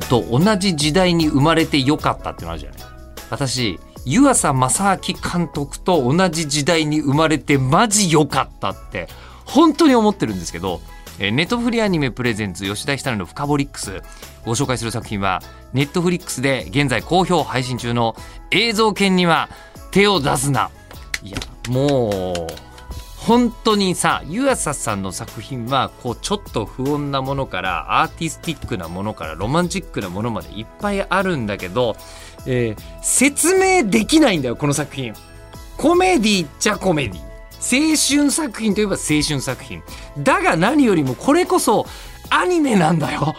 と同じ時代に生まれてよかったっていうのあるじゃない。私湯浅正明監督と同じ時代に生まれてマジ良かったって本当に思ってるんですけどえネットフリアニメプレゼンツ吉田ひたのフカボリックスご紹介する作品はネットフリックスで現在好評配信中の映像犬には手を出すな。いやもう本当にさ湯浅さんの作品はこうちょっと不穏なものからアーティスティックなものからロマンチックなものまでいっぱいあるんだけど、えー説明できないんだよこの作品。コメディっちゃコメディ。青春作品といえば青春作品。だが何よりもこれこそアニメなんだよ。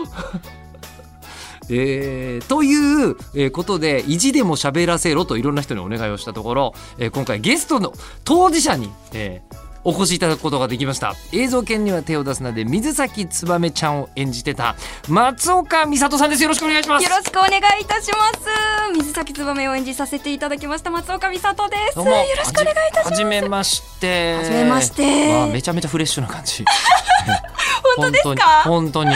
えーということで意地でも喋らせろといろんな人にお願いをしたところ、えー今回ゲストの当事者に、えーお越しいただくことができました。映像犬には手を出すなで水崎燕ちゃんを演じてた松岡美里さんです。よろしくお願いします。よろしくお願いいたします。水崎燕を演じさせていただきました松岡美里です。どうも。よろしくお願いいたします。はじめまして。はじめまして。わあめちゃめちゃフレッシュな感じ 本当ですか？本当に わ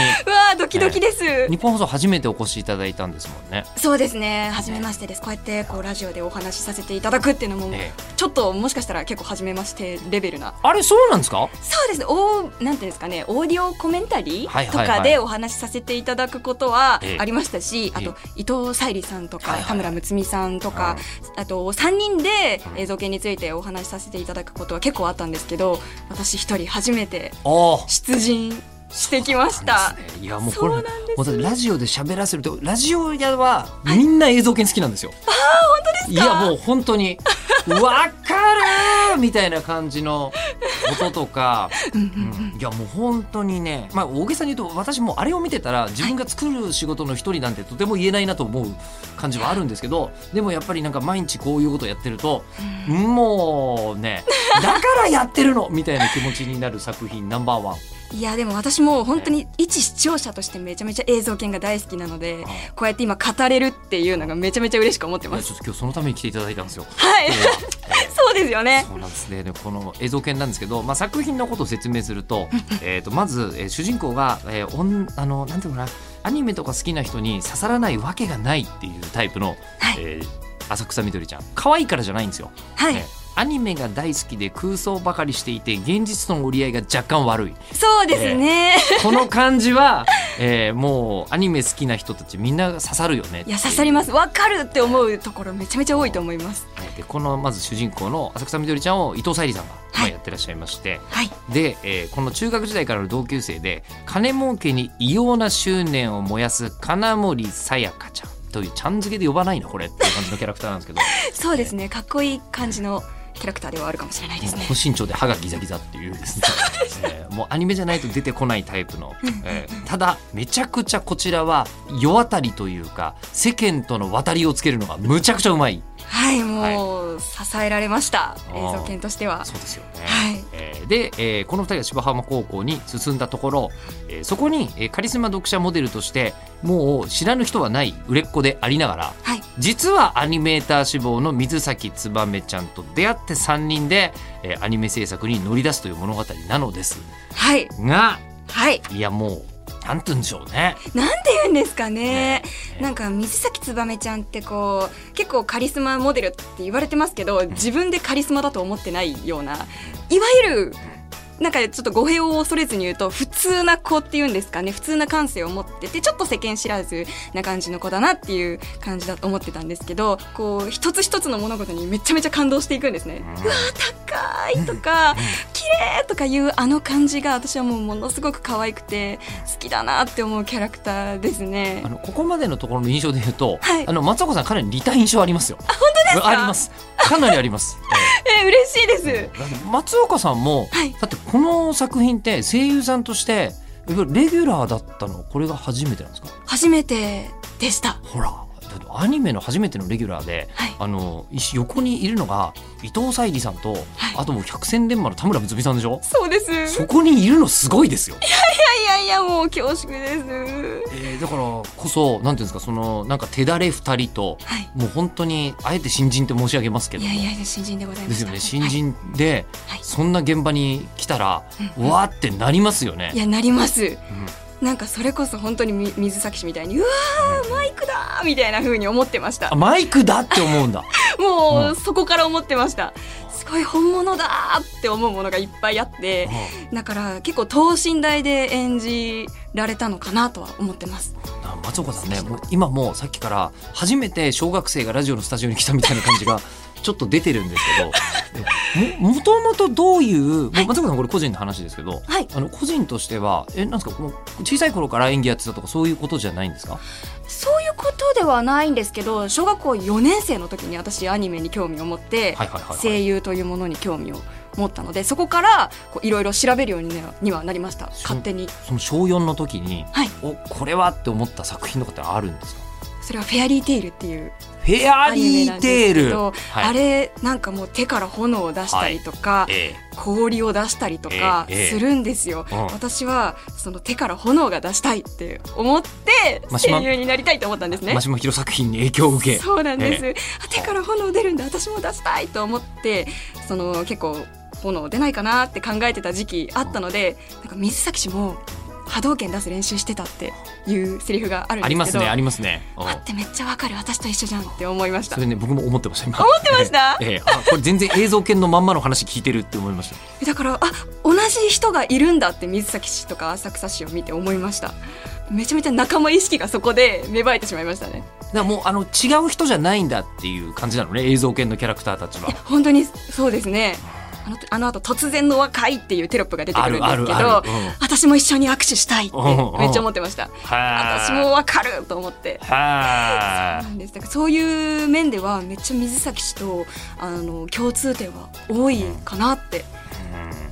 ードキドキです、日本放送初めてお越しいただいたんですもんね。そうですね。初めましてです。こうやってこうラジオでお話しさせていただくっていうのも、ええ。ちょっともしかしたら結構初めましてレベルな。あれそうなんですか？そうですね。おなんていうんですかね。オーディオコメンタリーとかでお話しさせていただくことはええ。ありましたし、あと伊藤沙莉さんとか、田村睦美さんとか、あと3人で映像系についてお話しさせていただくことは結構あったんですけど私一人初めて出陣してきました。ねいやもうこれそうなんですもうだってラジオで喋らせるとラジオ屋はみんな映像系好きなんですよ。あ本当ですか？いやもう本当にわかるーみたいな感じの音とか、うんいやもう本当にねまあ大げさに言うと私もあれを見てたら自分が作る仕事の一人なんてとても言えないなと思う感じはあるんですけどでもやっぱりなんか毎日こういうことやってるともうねだからやってるのみたいな気持ちになる作品ナンバーワン。いやでも私も本当に一視聴者としてめちゃめちゃ映像系が大好きなのでこうやって今語れるっていうのがめちゃめちゃ嬉しく思ってます。いやちょっと今日そのために来ていただいたんですよ。はい。そうですよね。そうなんですね。でこの映像犬なんですけど、まあ作品のことを説明すると、えっとまず、えー主人公が、えー、おんあのなんていうのかな、アニメとか好きな人に刺さらないわけがないっていうタイプの、はい。えー浅草みどりちゃん。可愛いからじゃないんですよ。はい、えーアニメが大好きで空想ばかりしていて現実との折り合いが若干悪い。そうですね、この感じは、えーもうアニメ好きな人たちみんな刺さるよねいや刺さります。わかるって思うところめちゃめちゃ多いと思います。はい。でこのまず主人公の浅草みどりちゃんを伊藤沙莉さんがやってらっしゃいまして、はい。で、えーこの中学時代からの同級生で金儲けに異様な執念を燃やす金森さやかちゃんというちゃん付けで呼ばないの？これっていう感じのキャラクターなんですけど。そうですね。かっこいい感じのキャラクターではあるかもしれないですね。高身長で歯がギザギザっていうですね、えーもうアニメじゃないと出てこないタイプの、えーただめちゃくちゃこちらは世渡りというか世間との渡りをつけるのがむちゃくちゃうまい。はいもう、支えられました。映像犬としては。そうですよね。はい。えーで、えーこの2人が芝浜高校に進んだところ、えーそこに、えーカリスマ読者モデルとしてもう知らぬ人はない売れっ子でありながらはい実はアニメーター志望の水崎燕ちゃんと出会って3人で、えーアニメ制作に乗り出すという物語なのです。はい。がはい。いやもうなんて言うんでしょうね。なんて言うんですかね。ね。なんか水崎燕ちゃんってこう結構カリスマモデルって言われてますけど自分でカリスマだと思ってないようないわゆるなんかちょっと語弊を恐れずに言うと普通な子っていうんですかね普通な感性を持っててちょっと世間知らずな感じの子だなっていう感じだと思ってたんですけどこう一つ一つの物事にめちゃめちゃ感動していくんですね。うわ高いとか綺麗とかいうあの感じが私はもうものすごく可愛くて好きだなって思うキャラクターですねあ。のここまでのところの印象で言うと、はいあの松岡さんかなり似た印象ありますよ。あ本当ですか？あります。かなりあります。ええ嬉しいです。松岡さんも、はい。だってこの作品って声優さんとしてえレギュラーだったのこれが初めてなんですか？初めてでした。ほらアニメの初めてのレギュラーではい。あの一横にいるのが伊藤沙莉さんと、はい。あともう百戦錬磨の田村睦美さんでしょ？そうです。いそこにいるのすごいですよ、やいやもう恐縮です。えーだからこそなんていうんですかそのなんか手だれ二人とはい。もう本当にあえて新人って申し上げますけども。いやいや新人でございますよね。新人で、はい。そんな現場に来たら、うん。わーってなりますよね。い。やなります。うんなんかそれこそ本当にみ水崎氏みたいにうわーマイクだーみたいな風に思ってました。あマイクだって思うんだ。もううそこから思ってました。すごい本物だーって思うものがいっぱいあってだから結構等身大で演じられたのかなとは思ってます。あ松岡さんねもう今もうさっきから初めて小学生がラジオのスタジオに来たみたいな感じがちょっと出てるんですけど えももともとどういうもう松岡さんこれ個人の話ですけど、はい。あの個人としてはえなんですかもう小さい頃から演技やってたとかそういうことじゃないんですか？そういうことではないんですけど小学校4年生の時に私アニメに興味を持って、はいはいはい、はい、声優というものに興味を持ったのでそこからこういろいろ調べるようにはにはなりました。勝手に。その小4の時に、はい。おこれはって思った作品とかってあるんですか？それは「フェアリーテイル」っていうフェアリーテール、はい。あれなんかもう手から炎を出したりとか、え氷を出したりとかええするんですよ、うん。私はその手から炎が出したいって思って声優になりたいと思ったんですね。え真島博作品に影響を受け。そうなんです、あ手から炎出るんだ私も出したいと思ってその結構炎出ないかなって考えてた時期あったのでなんか水崎氏も波動拳出す練習してたっていうセリフがあるんですけど。ありますねありますね、うん。待ってめっちゃわかる私と一緒じゃんって思いました。それね僕も思ってました今。思ってました？ええ。ええあこれ全然映像系のまんまの話聞いてるって思いました。だからあ同じ人がいるんだって水崎氏とか浅草氏を見て思いました。めちゃめちゃ仲間意識がそこで芽生えてしまいましたね。だもうあの違う人じゃないんだっていう感じなのね映像系のキャラクターたちは。本当にそうですねあのあの後突然の和解っていうテロップが出てくるんですけどうん。私も一緒に握手したいってめっちゃ思ってました。は私もわかると思って。はなんです。だからそういう面ではめっちゃ水崎氏とあの共通点は多いかなって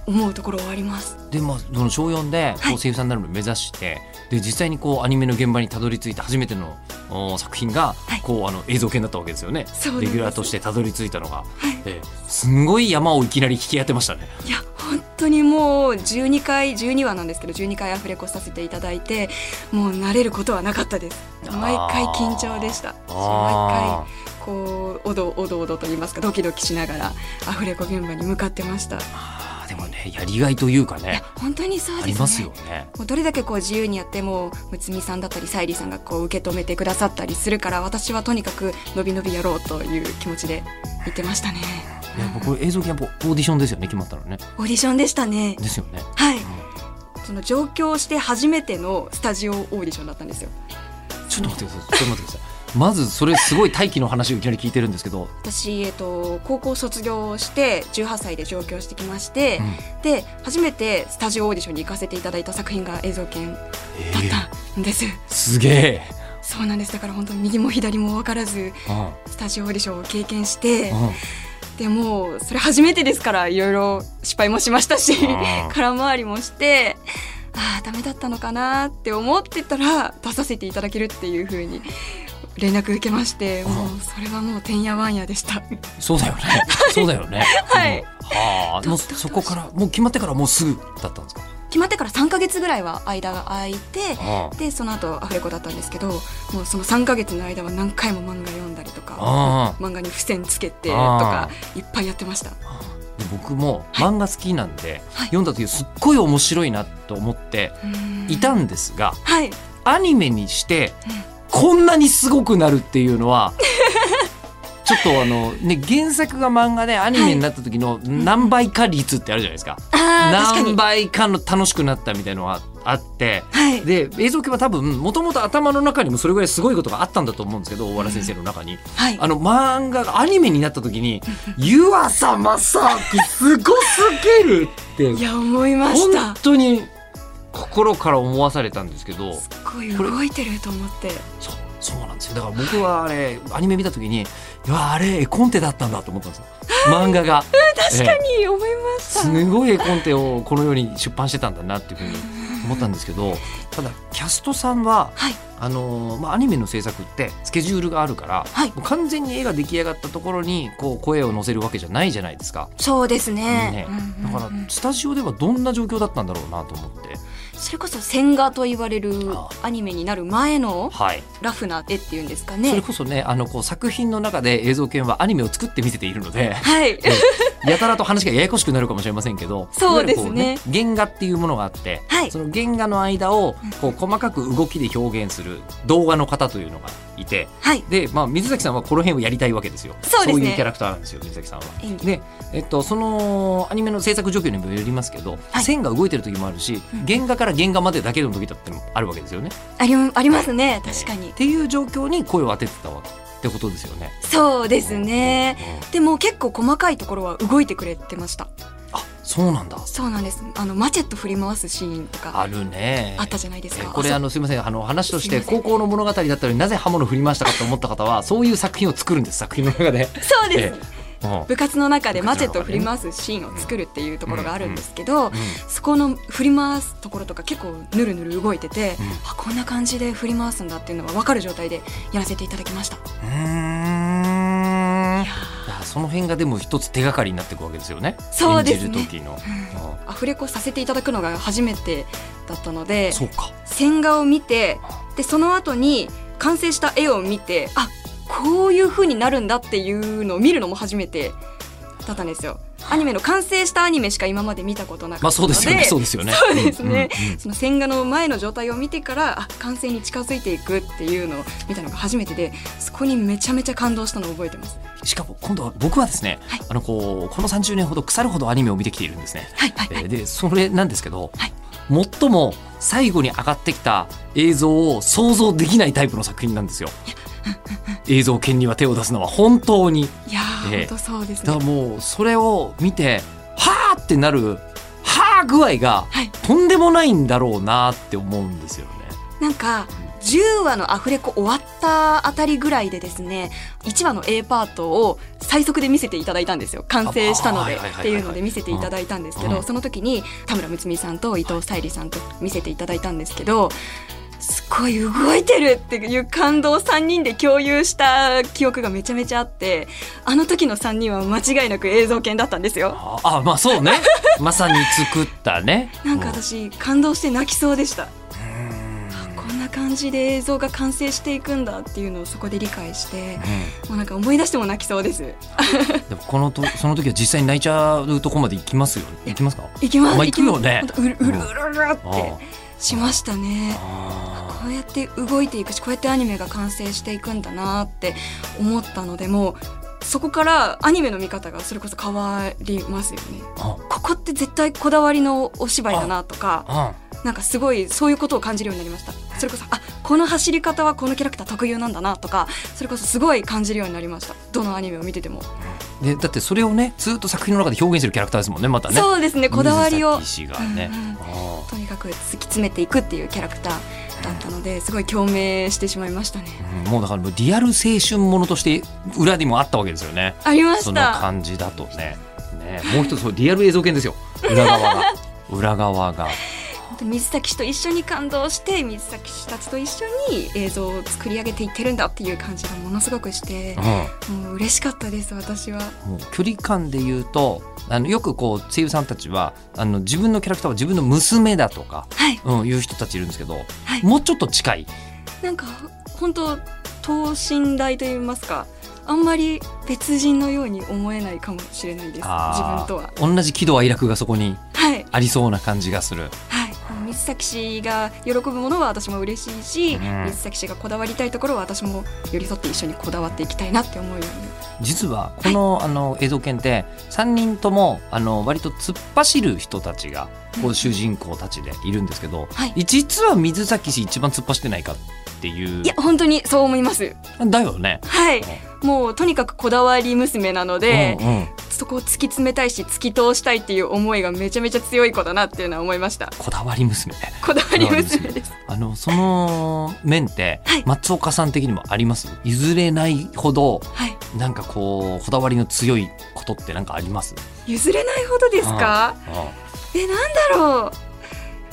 思うところはあります。でまあその小4でこはい。う声優さんになるのを目指して、で実際にこうアニメの現場にたどり着いた初めてのお作品が、はい。こうあの映像系になったわけですよね。レギュラーとしてたどり着いたのが、はい。ええ。すんごい山をいきなり引き当てましたね。いや本当にもう12回12話なんですけど12回アフレコさせていただいてもう慣れることはなかったです。毎回緊張でした。毎回あこうおどおどおどと言いますかドキドキしながらアフレコ現場に向かってましたいあーでもねやりがいというかねや本当にそうですねありますよね。もうどれだけこう自由にやってもむつみさんだったりさゆりさんがこう受け止めてくださったりするから私はとにかくのびのびやろうという気持ちで言ってましたねねこれ映像系はもうオーディションですよね決まったのね。オーディションでしたねですよね。はいその上京して初めてのスタジオオーディションだったんですよちょっと待ってください。ちょっと待ってください。まずそれすごい大気の話をいきなり聞いてるんですけど、私、えっと、高校卒業して18歳で上京してきまして、うん。で初めてスタジオオーディションに行かせていただいた作品が映像研だえったんです、すげえ。そうなんです。だから本当に右も左も分からずうん。スタジオオーディションを経験してうん。でもうそれ初めてですからいろいろ失敗もしましたし空回りもしてああダメだったのかなって思ってたら出させていただけるっていう風に連絡受けましてもうそれはもうてんやわんやでした。そうだよね。そうだよね。はい。うん。はあ、もうそこからもう決まってからもうすぐだったんですか？決まってから3か月ぐらいは間が空いてあでその後アフレコだったんですけどもうその3か月の間は何回も漫画読んだりとかあ漫画に付箋つけてとあかいっぱいやってました。で僕も漫画好きなんで、はい。読んだ時すっごい面白いなと思っていたんですが、はい。アニメにしてうんこんなにすごくなるっていうのは ちょっとあのね原作が漫画でアニメになった時の何倍か率ってあるじゃないですか。あー確かに何倍かの楽しくなったみたいのがあって。はいで映像系は多分もともと頭の中にもそれぐらいすごいことがあったんだと思うんですけど大原先生の中に、はいあの漫画がアニメになった時に「湯浅正明すごすぎる!」っていや思いました本当に心から思わされたんですけどすっごい動いてると思って。そうそうなんですよ。だから僕はあれアニメ見た時にいやあれ絵コンテだったんだと思ったんですよ。漫画が。確かに思いました、すごい絵コンテをこのように出版してたんだなっていうふうに思ったんですけどただキャストさんははい。あのーまあ、アニメの制作ってスケジュールがあるから、はい。もう完全に絵が出来上がったところにこう声を乗せるわけじゃないじゃないですか。そうですね。ね。うんうんうん。だからスタジオではどんな状況だったんだろうなと思って、それこそ線画と言われるあアニメになる前のはい、ラフな絵っていうんですかそれねこそねあのこう作品の中で映像系はアニメを作って見せているので。はいやたらと話がややこしくなるかもしれませんけどそうですね。いわゆるこう原画っていうものがあって、はい。その原画の間をこう細かく動きで表現する動画の方というのがいてはい。で、まあ、水崎さんはこの辺をやりたいわけですよ。そうですね。いうキャラクターなんですよ水崎さんは。で、えっと、そのアニメの制作状況にもよりますけど、はい。線が動いてる時もあるし、うん。原画から原画までだけの時だってもあるわけですよね。ありありますね確かに。っていう状況に声を当ててたわってことですよね。そうですねうん。でも結構細かいところは動いてくれてましたあそうなんだ。そうなんですあのマチェット振り回すシーンとかあるね。あったじゃないですかえこれあのすみませんあの話として高校の物語だったのになぜ刃物を振り回したかと思った方はそういう作品を作るんです作品の中で。そうです、ええうん部活の中でマチェットを振り回すシーンを作るっていうところがあるんですけど、うん。そこの振り回すところとか結構ぬるぬる動いてて、うん。あこんな感じで振り回すんだっていうのが分かる状態でやらせていただきました。その辺がでも一つ手がかりになっていくわけですよね。そうですね。時の。うん。アフレコさせていただくのが初めてだったのでそうか。線画を見てでその後に完成した絵を見てあこういう風になるんだっていうのを見るのも初めてだったんですよ。アニメの完成したアニメしか今まで見たことなかまあったので、そうですよね。そうですよね。そうですねうんうんうんその線画の前の状態を見てからあ完成に近づいていくっていうのを見たのが初めてでそこにめちゃめちゃ感動したのを覚えてます。しかも今度は僕はですね、はいあのこうこの30年ほど腐るほどアニメを見てきているんですね。はいはいはいえーでそれなんですけど、はい最も最後に上がってきた映像を想像できないタイプの作品なんですよ。映像権には手を出すのは本当に。いやー、ええ本当そうですだかね。らもうそれを見てはーってなるはー具合がはいとんでもないんだろうなって思うんですよね。なんか10話のアフレコ終わったあたりぐらいでですね1話の A パートを最速で見せていただいたんですよ完成したのでっていうので見せていただいたんですけど、うんその時に田村睦美さんと伊藤沙莉さんと見せていただいたんですけどすごい動いてるっていう感動を3人で共有した記憶がめちゃめちゃあってあの時の3人は間違いなく映像犬だったんですよ。ああまあそうね。まさに作ったね。なんか私感動して泣きそうでした。うん。こんな感じで映像が完成していくんだっていうのをそこで理解してもうなんか思い出しても泣きそうです。でもこのとその時は実際に泣いちゃうとこまで行きますよ。ね。行きますか？行きます、まあ行くよね。うるうるうるっあてしましたね。あこうやって動いていくしこうやってアニメが完成していくんだなって思ったのでもうそこからアニメの見方がそれこそ変わりますよね。あ。ここって絶対こだわりのお芝居だなとかあ。なんかすごいそういうことを感じるようになりました。それこそあこの走り方はこのキャラクター特有なんだなとかそれこそすごい感じるようになりました。どのアニメを見てても、でだってそれをねずっと作品の中で表現してるキャラクターですもんねまたね。そうですねこだわりを。ね。うんうん。あとにかく突き詰めていくっていうキャラクターだったのですごい共鳴してしまいましたねあうんもうだからリアル青春ものとして裏にもあったわけですよね。ありまそのした感じだとね。ねもう一つリアル映像系ですよ。裏側が裏側が。水崎氏と一緒に感動して水崎氏たちと一緒に映像を作り上げていってるんだっていう感じがものすごくしてうん。もう嬉しかったです私は。距離感で言うとあのよくこう声優さんたちはあの自分のキャラクターは自分の娘だとか、はい。うん、いう人たちいるんですけど、はい。もうちょっと近い。なんか本当等身大と言いますかあんまり別人のように思えないかもしれないです自分とは。同じ喜怒哀楽がそこにはい。ありそうな感じがする。はい水崎氏が喜ぶものは私も嬉しいし、うん。水崎氏がこだわりたいところは私も寄り添って一緒にこだわっていきたいなって思うように。実はこの,、あの映像犬って3人ともあの割と突っ走る人たちがこう主人公たちでいるんですけど、はい。実は水崎氏一番突っ走ってないかっていう。いや本当にそう思います。だよね。はいもうとにかくこだわり娘なので、うんうん。そこを突き詰めたいし突き通したいっていう思いがめちゃめちゃ強い子だなっていうのは思いました。こだわり娘。こだわり娘です。あのその面って、はい。松岡さん的にもあります？譲れないほどはい。なんかこうこだわりの強いことってなんかあります？譲れないほどですか？あえなんだろ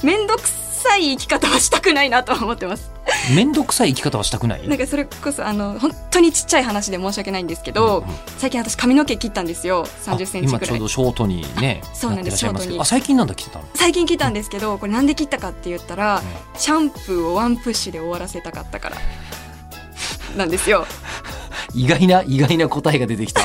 う。面倒くさい生き方はしたくないなとは思ってます。あ 面倒くさい生き方はしたくない？なんかそれこそあの本当にちっちゃい話で申し訳ないんですけど、うんうん。最近私髪の毛切ったんですよ。3 0センチあ今ぐらい。ちょうどショートにねそうなんです。ショートに。どあ最近なんだ来てたの？最近切ったんですけどこれなんで切ったかって言ったら、シャンプーをワンプッシュで終わらせたかったからなんですよ。意外な意外な答えが出てきた、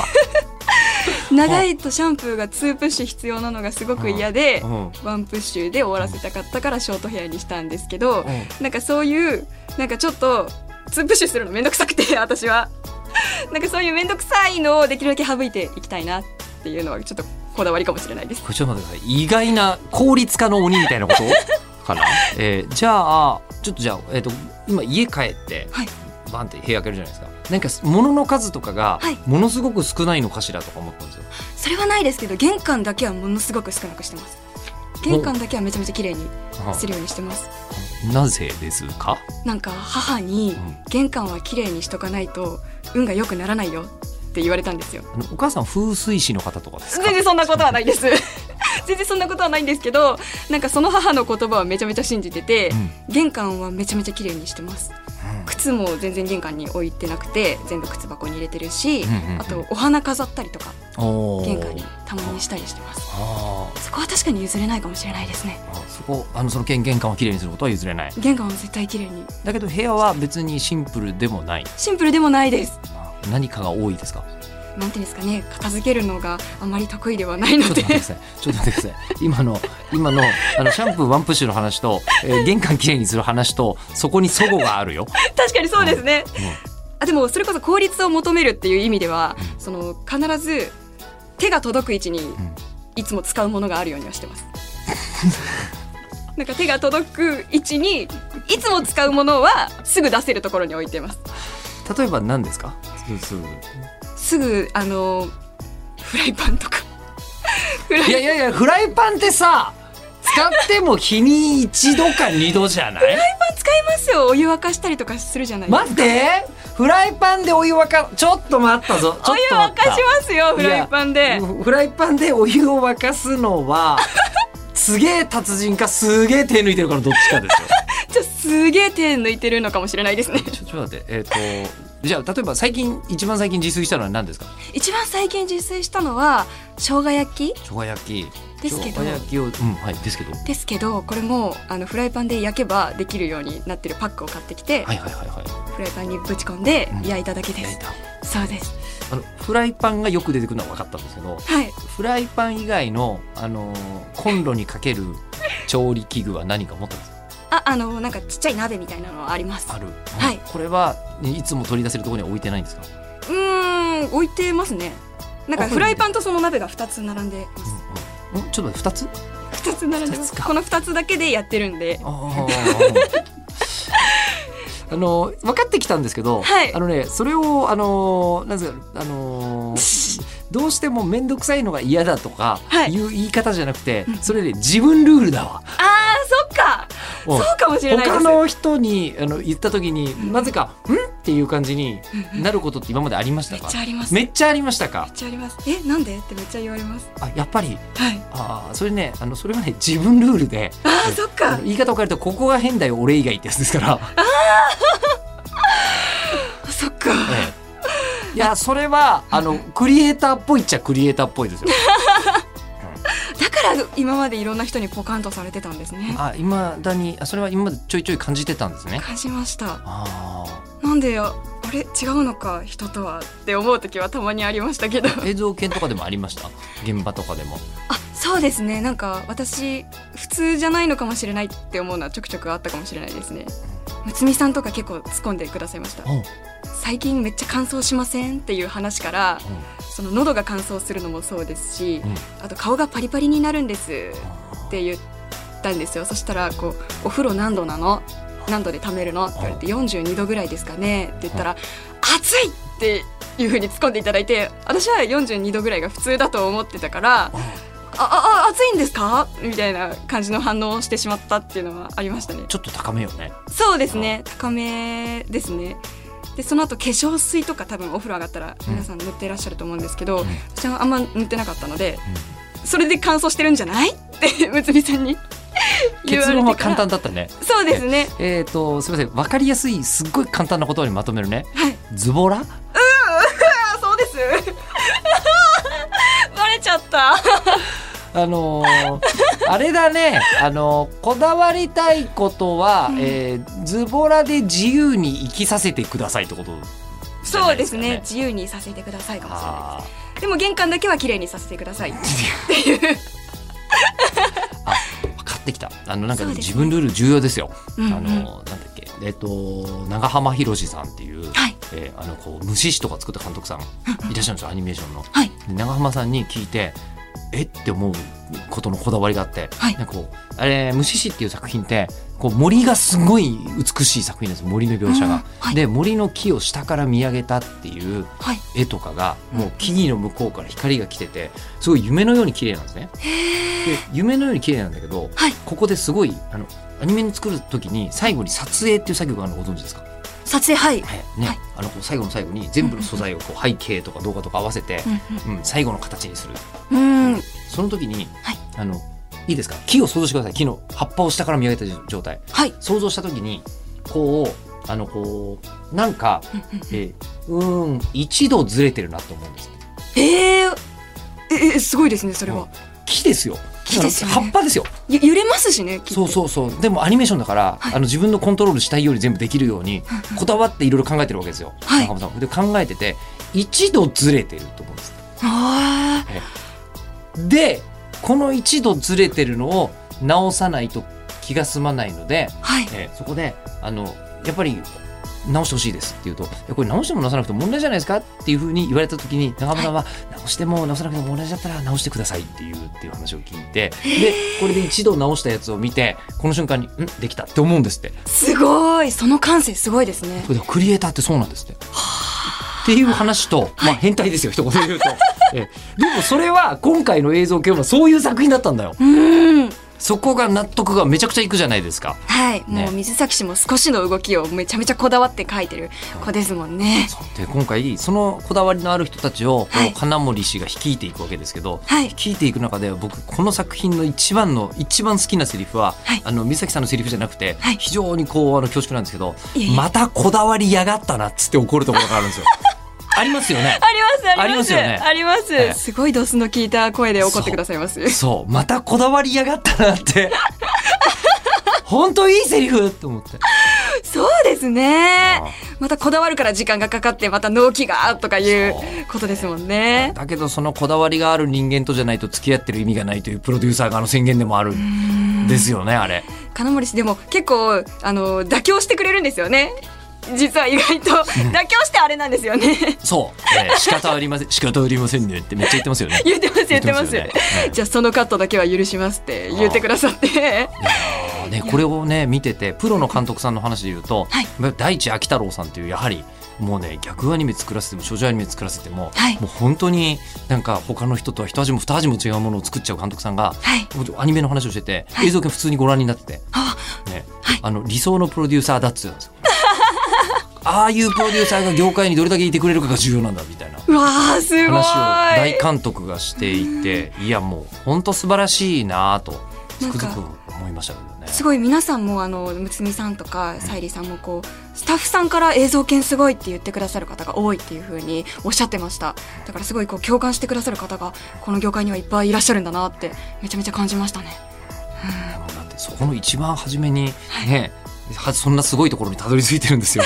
長いとシャンプーが2プッシュ必要なのがすごく嫌でうん。うん。ワンプッシュで終わらせたかったからショートヘアにしたんですけどなんかそういうなんかちょっと2プッシュするのめんどくさくて 私は。なんかそういうめんどくさいのをできるだけ省いていきたいなっていうのはちょっとこだわりかもしれないです。これちょっと待ってください。意外な効率化の鬼みたいなことかな、えーじゃあちょっとじゃあ、えー、と今家帰って、はいバンって部屋開けるじゃないですか。なんか物の数とかがはい。ものすごく少ないのかしらとか思ったんですよ、それはないですけど玄関だけはものすごく少なくしてます。玄関だけはめちゃめちゃ綺麗にするようにしてます。なぜですか、なんか母にうん。玄関は綺麗にしとかないと運が良くならないよって言われたんですよ。お母さん風水師の方とかですか？全然そんなことはないです。全然そんなことはないんですけどなんかその母の言葉はめちゃめちゃ信じてて、うん。玄関はめちゃめちゃ綺麗にしてます。うん靴も全然玄関に置いてなくて全部靴箱に入れてるし、うんうんうんあとお花飾ったりとか玄関にたまにしたりしてます。そこは確かに譲れないかもしれないですね。あそこあのその玄玄関をきれいにすることは譲れない。玄関は絶対綺麗に。だけど部屋は別にシンプルでもない。シンプルでもないです。あ何かが多いですか？なんていうんですかね片付けるのがあまり得意ではないのでちょっと待ってください。ちょっと待ってください。今の、今の、あの、シャンプーワンプッシュの話と、えー玄関きれいにする話と、そこに齟齬があるよ。確かにそうですね、うんあでもそれこそ効率を求めるっていう意味では、うんその必ず手が届く位置にんいつも使うものがあるようにはしてます。なんか手が届く位置にいつも使うものはすぐ出せるところに置いてます。例えば何ですか？すぐあのフライパンとか。フライいやいやいや、フライパンってさ、使っても日に一度か二度じゃない？パン使いますよ。お湯沸かしたりとかするじゃないですか。待ってフライパンでお湯沸か、ちょっと待ったぞ。お湯沸かしますよフライパンで。フフライパンでお湯を沸かすのは、すげえ達人かすげえ手抜いてるからどっちかですよ。すげえ手抜いてるのかもしれないですね。ちょちょっと待って、えっ、と、じゃあ例えば最近一番最近自炊したのは何ですか？一番最近自炊したのは生姜焼き。生姜焼き。ですけど。生姜焼きをうんはいですけど。はいですけどこれもあのフライパンで焼けばできるようになってるパックを買ってきて、はいはいはい。フライパンにぶち込んでうん。焼いただけです、焼いた。そうです。あのフライパンがよく出てくるのは分かったんですけどはい。フライパン以外のあのーコンロにかける調理器具は何か持ってます？ああのなんかちっちゃい鍋みたいなのあります。ある。はい。これはいつも取り出せるところには置いてないんですか？うーん置いてますね。なんかあフライパンとその鍋が2つ並んでます。うんうん。んちょっと待って2つ？2つ並んでます。この2つだけでやってるんで。あー あの分かってきたんですけど、はい。あのねそれをあのなんですかあの どうしても面倒くさいのが嫌だとかはい。いう言い方じゃなくて、うん。それで自分ルールだわ。あーそっか。うんそうかもしれないです。他の人にあの言った時になぜか「ん?」っていう感じになることって今までありましためっかちゃあります。めっめっちゃありましたか？ちゃあります。えなんで？ってめっちゃ言われます。あやっぱり？はい。あーそれねあのそれはね自分ルールで。あーそっあかの言い方を変えるとここが変だよ俺以外ってやつですから。そっか。ええ。いやそれはあのクリエイターっぽいっちゃクリエイターっぽいですよ。だから今までいろんな人にポカンとされてたんですね。あ今だにあそれは今までちょいちょい感じてたんですね。感じました。あなんであれ違うのか人とはって思う時はたまにありましたけど。あ 映像系とかでもありました？現場とかでも。あそうですね。なんか私普通じゃないのかもしれないって思うのはちょくちょくあったかもしれないですねむつみさんとか結構突っ込んでくださいました。うん。最近めっちゃ乾燥しませんっていう話からその喉が乾燥するのもそうですし、うん。あと顔がパリパリになるんですって言ったんですよ。そしたらこう「お風呂何度なの？何度で溜めるの?」って言われて「42度ぐらいですかね」って言ったら「暑い!」っていうふうに突っ込んでいただいて私は42度ぐらいが普通だと思ってたからあああ暑いんですか？みたいな感じの反応をしてしまったっていうのはありましたね。ちょっと高めよね。そうですね。高めですね。でその後化粧水とか多分お風呂上がったら皆さん塗ってらっしゃると思うんですけど、うん。私はあんま塗ってなかったので、それで乾燥してるんじゃない？ってむつみさんに 結論は簡単だったね。そうですね。えっ、とすみません。分かりやすいすっごい簡単な言葉にまとめるね。はい。ズボラ？あそうです。バレちゃったあのーあれだね、あのーこだわりたいことは、うん。えーズボラで自由に生きさせてくださいってことじゃなそいうですすね。自由にさせてくださいかもしれないあです。でも玄関だけは綺麗にさせてください。ー分かってきた。あのなんか、ね自分ルール重要ですよ、うんうん。あのーなんだっけ。えっ、と長浜博さんっていう、はい。えーあのこう虫師とか作った監督さん。いらっしゃるんですよアニメーションの。はい。で長浜さんに聞いてえ？って思うことのこだわりがあって、はい。なんかこうあれ「虫師」っていう作品ってこう森がすごい美しい作品なんです森の描写が。うんはい。で森の木を下から見上げたっていうはい。絵とかがもう木々の向こうから光が来ててすごい夢のように綺麗なんですね。で夢のように綺麗なんだけど、はい。ここですごいあのアニメに作る時に最後に撮影っていう作業があるのご存知ですか？撮影はい、はい。ね、はい。あの最後の最後に全部の素材をこう背景とか動画とか合わせて、うん、最後の形にする。うん。うん。その時に、はい。あのいいですか？木を想像してください。木の葉っぱを下から見上げた状態。はい。想像した時にこうあのこうなんか、えーうーん一度ずれてるなと思うんですえー、ええすごいですねそれは、木ですよ木ですよね。葉っぱですよ。ゆ揺れますしねそうそうそう。でもアニメーションだから、はい。あの自分のコントロールしたいように全部できるようにこだわっていろいろ考えてるわけですよ、はい。中村さん。で考えてて一度ずれてると思うんですあでこの一度ずれてるのを直さないと気が済まないので、ーはい。えーそこであのやっぱり直してほしいですって言うと「いやこれ直しても直さなくても問題じゃないですか?」っていうふうに言われた時に中村さんは、直しても直さなくても同じだったら直してくださいっていうっていう話を聞いて でこれで一度直したやつを見てこの瞬間に「んできた」って思うんですって。すごい。その感性すごいですね。クリエイターってそうなんですって。っていう話と、まあ変態ですよ一言で言うと、ええ。でもそれは今回の映像系はそういう作品だったんだよ。うんそこが納得がめちゃくちゃいくじゃないですか。はい、ね。もう水崎氏も少しの動きをめちゃめちゃこだわって描いてる子ですもんね。で今回そのこだわりのある人たちをはい。金森氏が率いていくわけですけど、はい。率いていく中で僕この作品の一番の一番好きなセリフは、はい。あの水崎さんのセリフじゃなくて、はい。非常にこうあの恐縮なんですけどまたこだわりやがったなっつって怒るところがあるんですよ。ありますよね。ありますありますよねあります、ええすごいドスの効いた声で怒ってくださいます。そうまたこだわりやがったなって 本当いいセリフって思って。そうですねまたこだわるから時間がかかってまた納期がとかいうことですもんね。だけどそのこだわりがある人間とじゃないと付き合ってる意味がないというプロデューサー側の宣言でもあるんですよねあれ。金森氏でも結構あの妥協してくれるんですよね。実は意外と妥協してあれなんですよね。そう、えー仕方ありません仕方ありませんねってめっちゃ言ってますよね。言ってます言ってます。ねじゃあそのカットだけは許しますって言ってくださって。ねこれをね見ててプロの監督さんの話で言うと、はい大地秋太郎さんっていうやはりもうね逆アニメ作らせても少女アニメ作らせても、はいもう本当になんか他の人とは一味も二味も違うものを作っちゃう監督さんがはい。アニメの話をしてて、はい映像系普通にご覧になってて、あねはいあの理想のプロデューサーだっつうんですよ。ああいうプロデューサーが業界にどれだけいてくれるかが重要なんだみたいな。話を大監督がしていていやもう本当素晴らしいなとつくづく思いましたけどね。すごい皆さんもあのむつみさんとかさゆりさんもこうスタッフさんから映像犬すごいって言ってくださる方が多いっていう風におっしゃってました。だからすごいこう共感してくださる方がこの業界にはいっぱいいらっしゃるんだなってめちゃめちゃ感じましたね。でもだってそこの一番初めにね、はそんなすごいところにたどり着いてるんですよ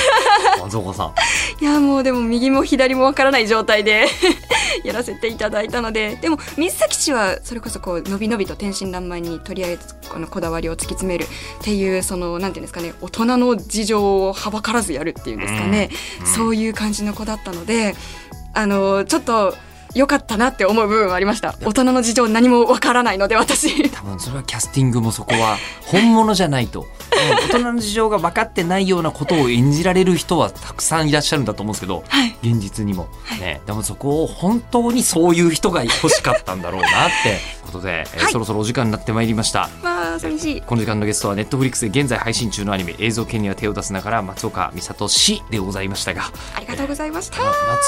いやもうでも右も左もわからない状態で やらせていただいたので。でも水崎氏はそれこそこうのびのびと天真爛漫にとりあえずこのこだわりを突き詰めるっていうそのなんていうんですかね大人の事情をはばからずやるっていうんですかね、うん。そういう感じの子だったのであのちょっと良かったなって思う部分はありました。大人の事情何もわからないので私。多分それはキャスティングもそこは 本物じゃないと、う ん大人の事情が分かってないようなことを演じられる人はたくさんいらっしゃるんだと思うんですけど、はい。現実にも、ね、でもそこを本当にそういう人が欲しかったんだろうなってことで、えーはい。そろそろお時間になってまいりました。まあ寂しい。この時間のゲストはネットフリックスで現在配信中のアニメ映像系には手を出すながら松岡美里氏でございましたが。ありがとうございました。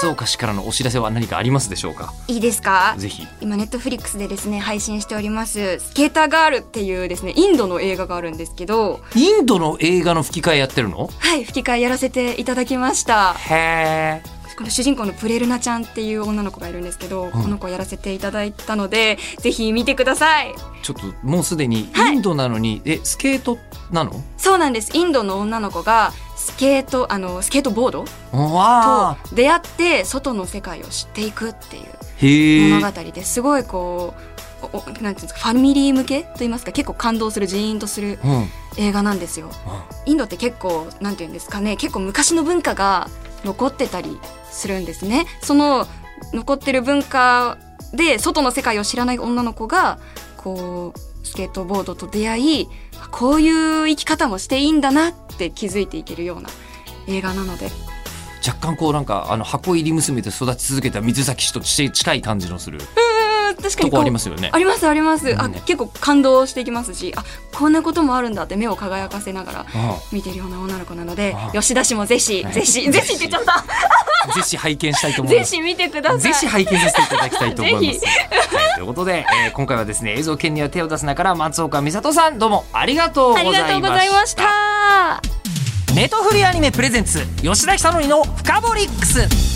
松岡氏からのお知らせは何かありますでしょうか？いいですか？ぜひ。今ネットフリックスでですね配信しておりますスケーターガールっていうですねインドの映画があるんですけどインドの映画の吹き替えやってるの？はい吹き替えやらせていただきました。へえこの主人公のプレルナちゃんっていう女の子がいるんですけど、この子やらせていただいたのでぜひ見てください。ちょっともうすでにはい。インドなのに、えスケートなの？そうなんです。インドの女の子がスケートあのスケートボードと出会って外の世界を知っていくっていう物語です。ごいこうおおなんていうんですかファミリー向けと言いますか結構感動するジーンとするうん。映画なんですよ。インドって結構なんていうんですかね結構昔の文化が残ってたりするんですね。その残ってる文化で外の世界を知らない女の子がこうスケートボードと出会いこういう生き方もしていいんだなって気づいていけるような映画なので。若干こうなんかあの箱入り娘で育ち続けた水崎氏とち近い感じのする うん確かとこにありますよね。ありますあります、あね結構感動していきますしあこんなこともあるんだって目を輝かせながらあ見てるような女の子なのであ吉田氏もぜひはいぜひぜひって言っちゃった。あぜひ拝見したいと思います。ぜひ見てください。ぜひ拝見させていただきたいと思います。ぜはい、ということで、えー今回はですね映像権には手を出すなから松岡美里さんどうもありがとうございました。がとうございました。ネトフリアニメプレゼンツ吉田久典のフカボリックス